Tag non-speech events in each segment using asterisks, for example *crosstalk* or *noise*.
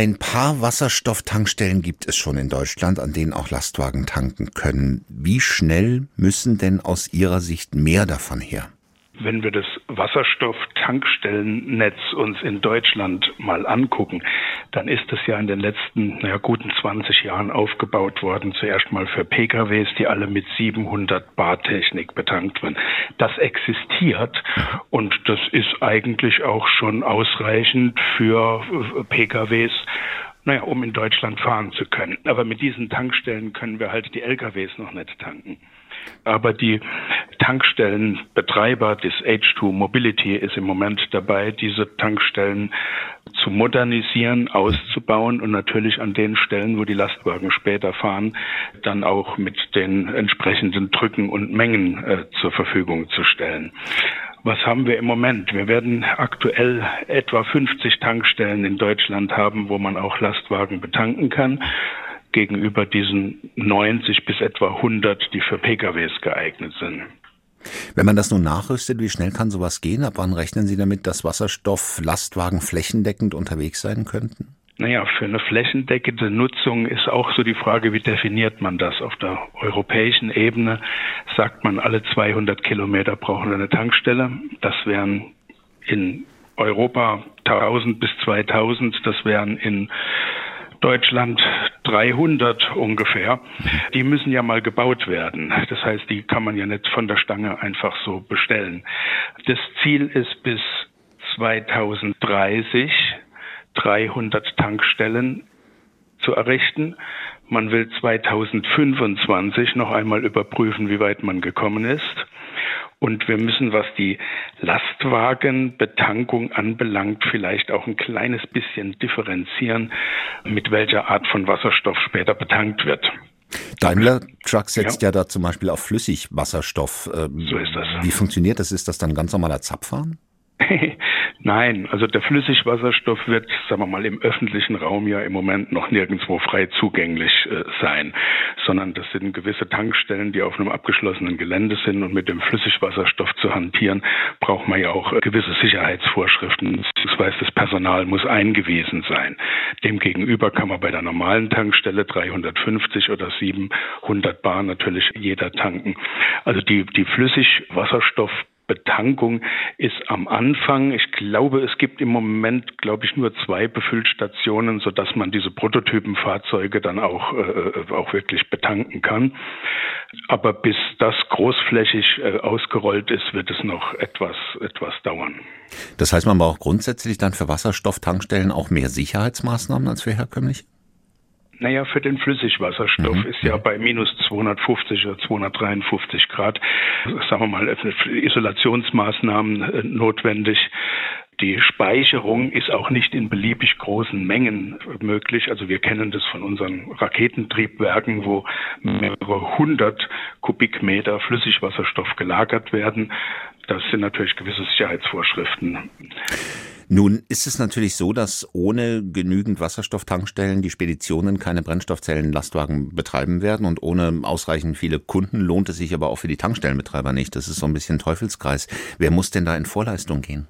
Ein paar Wasserstofftankstellen gibt es schon in Deutschland, an denen auch Lastwagen tanken können. Wie schnell müssen denn aus Ihrer Sicht mehr davon her? Wenn wir das Wasserstofftankstellennetz uns in Deutschland mal angucken, dann ist es ja in den letzten naja, guten 20 Jahren aufgebaut worden. Zuerst mal für PKWs, die alle mit 700 Bar Technik betankt werden. Das existiert und das ist eigentlich auch schon ausreichend für PKWs, naja, um in Deutschland fahren zu können. Aber mit diesen Tankstellen können wir halt die LKWs noch nicht tanken. Aber die Tankstellenbetreiber des H2 Mobility ist im Moment dabei, diese Tankstellen zu modernisieren, auszubauen und natürlich an den Stellen, wo die Lastwagen später fahren, dann auch mit den entsprechenden Drücken und Mengen äh, zur Verfügung zu stellen. Was haben wir im Moment? Wir werden aktuell etwa 50 Tankstellen in Deutschland haben, wo man auch Lastwagen betanken kann gegenüber diesen 90 bis etwa 100, die für PKWs geeignet sind. Wenn man das nun nachrüstet, wie schnell kann sowas gehen? Ab wann rechnen Sie damit, dass Wasserstoff-Lastwagen flächendeckend unterwegs sein könnten? Naja, für eine flächendeckende Nutzung ist auch so die Frage, wie definiert man das? Auf der europäischen Ebene sagt man, alle 200 Kilometer brauchen wir eine Tankstelle. Das wären in Europa 1000 bis 2000, das wären in Deutschland 300 ungefähr. Die müssen ja mal gebaut werden. Das heißt, die kann man ja nicht von der Stange einfach so bestellen. Das Ziel ist bis 2030 300 Tankstellen zu errichten. Man will 2025 noch einmal überprüfen, wie weit man gekommen ist. Und wir müssen, was die Lastwagenbetankung anbelangt, vielleicht auch ein kleines bisschen differenzieren, mit welcher Art von Wasserstoff später betankt wird. Daimler Truck setzt ja, ja da zum Beispiel auf Flüssigwasserstoff. Ähm, so ist das. Wie funktioniert das? Ist das dann ganz normaler Zapfhahn? *laughs* Nein, also der Flüssigwasserstoff wird, sagen wir mal, im öffentlichen Raum ja im Moment noch nirgendwo frei zugänglich äh, sein, sondern das sind gewisse Tankstellen, die auf einem abgeschlossenen Gelände sind und mit dem Flüssigwasserstoff zu hantieren, braucht man ja auch äh, gewisse Sicherheitsvorschriften, beziehungsweise das Personal muss eingewiesen sein. Demgegenüber kann man bei der normalen Tankstelle 350 oder 700 Bar natürlich jeder tanken. Also die, die Flüssigwasserstoff Betankung ist am Anfang. Ich glaube, es gibt im Moment, glaube ich, nur zwei Befüllstationen, sodass man diese Prototypenfahrzeuge dann auch, äh, auch wirklich betanken kann. Aber bis das großflächig äh, ausgerollt ist, wird es noch etwas, etwas dauern. Das heißt, man braucht grundsätzlich dann für Wasserstofftankstellen auch mehr Sicherheitsmaßnahmen als für herkömmlich? Naja, für den Flüssigwasserstoff mhm. ist ja bei minus 250 oder 253 Grad, sagen wir mal, Isolationsmaßnahmen äh, notwendig. Die Speicherung ist auch nicht in beliebig großen Mengen möglich. Also wir kennen das von unseren Raketentriebwerken, wo mehrere hundert Kubikmeter Flüssigwasserstoff gelagert werden. Das sind natürlich gewisse Sicherheitsvorschriften. Nun ist es natürlich so, dass ohne genügend Wasserstofftankstellen die Speditionen keine Brennstoffzellenlastwagen betreiben werden und ohne ausreichend viele Kunden lohnt es sich aber auch für die Tankstellenbetreiber nicht. Das ist so ein bisschen Teufelskreis. Wer muss denn da in Vorleistung gehen?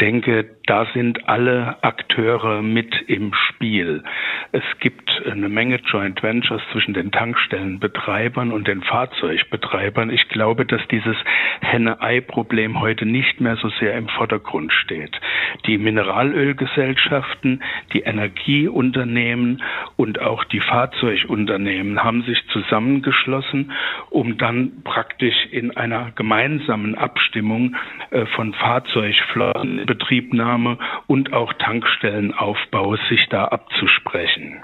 Denke, da sind alle Akteure mit im Spiel. Es gibt eine Menge Joint Ventures zwischen den Tankstellenbetreibern und den Fahrzeugbetreibern. Ich glaube, dass dieses Henne-Ei-Problem heute nicht mehr so sehr im Vordergrund steht. Die Mineralölgesellschaften, die Energieunternehmen und auch die Fahrzeugunternehmen haben sich zusammengeschlossen, um dann praktisch in einer gemeinsamen Abstimmung äh, von Fahrzeugflotten Inbetriebnahme und auch Tankstellenaufbau sich da abzusprechen.